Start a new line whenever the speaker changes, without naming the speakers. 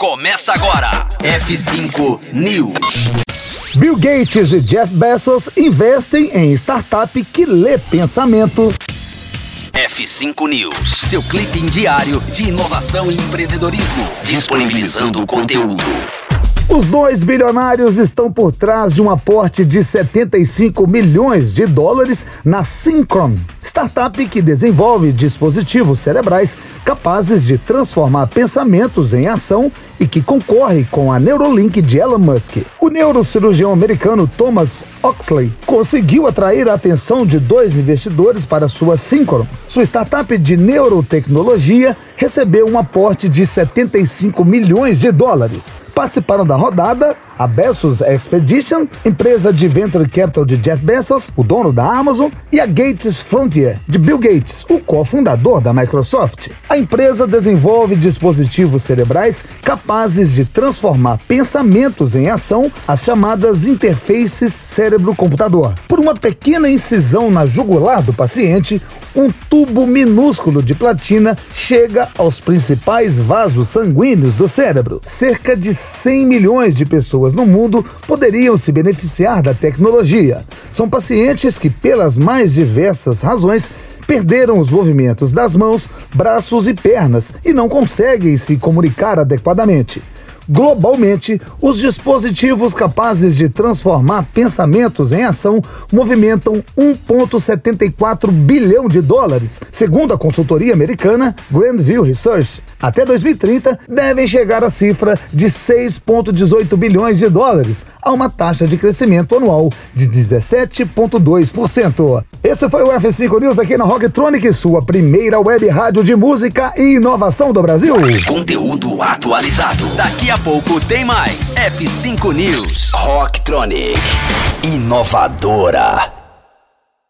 Começa agora. F5 News.
Bill Gates e Jeff Bezos investem em startup que lê pensamento.
F5 News, seu clipe diário de inovação e empreendedorismo, disponibilizando o conteúdo.
Os dois bilionários estão por trás de um aporte de 75 milhões de dólares na Synchron, startup que desenvolve dispositivos cerebrais capazes de transformar pensamentos em ação e que concorre com a Neuralink de Elon Musk. O neurocirurgião americano Thomas Oxley conseguiu atrair a atenção de dois investidores para sua Synchron. Sua startup de neurotecnologia recebeu um aporte de 75 milhões de dólares. Participaram da rodada a Bezos Expedition, empresa de venture capital de Jeff Bezos, o dono da Amazon, e a Gates Frontier, de Bill Gates, o cofundador da Microsoft. A empresa desenvolve dispositivos cerebrais capazes de transformar pensamentos em ação, as chamadas interfaces cérebro-computador. Por uma pequena incisão na jugular do paciente, um tubo minúsculo de platina chega aos principais vasos sanguíneos do cérebro. Cerca de 100 milhões de pessoas pessoas no mundo poderiam se beneficiar da tecnologia. São pacientes que, pelas mais diversas razões, perderam os movimentos das mãos, braços e pernas e não conseguem se comunicar adequadamente. Globalmente, os dispositivos capazes de transformar pensamentos em ação movimentam 1,74 bilhão de dólares, segundo a consultoria americana Grandview Research. Até 2030, devem chegar à cifra de 6,18 bilhões de dólares, a uma taxa de crescimento anual de 17,2%. Esse foi o F5 News aqui na Rocktronic, sua primeira web rádio de música e inovação do Brasil.
Conteúdo atualizado. Daqui a pouco tem mais. F5 News. Rocktronic. Inovadora.